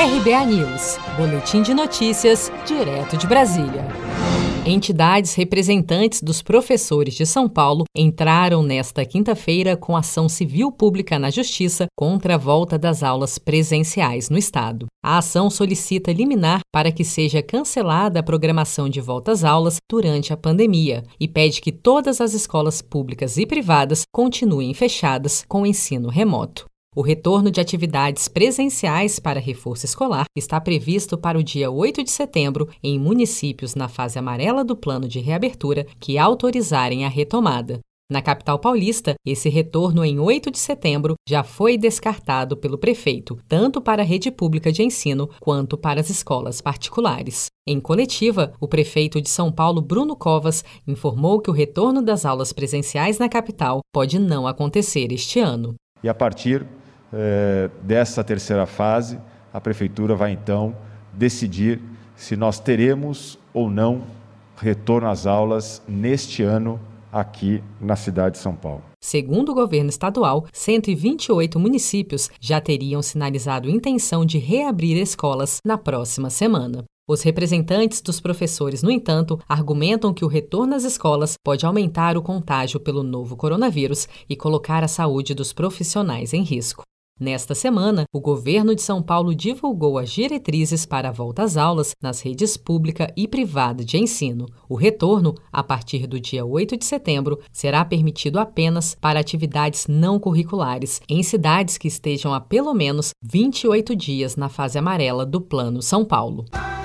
RBA News, Boletim de Notícias, direto de Brasília. Entidades representantes dos professores de São Paulo entraram nesta quinta-feira com ação civil pública na Justiça contra a volta das aulas presenciais no Estado. A ação solicita liminar para que seja cancelada a programação de volta às aulas durante a pandemia e pede que todas as escolas públicas e privadas continuem fechadas com ensino remoto. O retorno de atividades presenciais para reforço escolar está previsto para o dia 8 de setembro em municípios na fase amarela do plano de reabertura que autorizarem a retomada. Na capital paulista, esse retorno em 8 de setembro já foi descartado pelo prefeito, tanto para a rede pública de ensino quanto para as escolas particulares. Em coletiva, o prefeito de São Paulo, Bruno Covas, informou que o retorno das aulas presenciais na capital pode não acontecer este ano. E a partir é, dessa terceira fase, a Prefeitura vai então decidir se nós teremos ou não retorno às aulas neste ano aqui na cidade de São Paulo. Segundo o governo estadual, 128 municípios já teriam sinalizado intenção de reabrir escolas na próxima semana. Os representantes dos professores, no entanto, argumentam que o retorno às escolas pode aumentar o contágio pelo novo coronavírus e colocar a saúde dos profissionais em risco. Nesta semana, o governo de São Paulo divulgou as diretrizes para a volta às aulas nas redes pública e privada de ensino. O retorno, a partir do dia 8 de setembro, será permitido apenas para atividades não curriculares em cidades que estejam há pelo menos 28 dias na fase amarela do Plano São Paulo.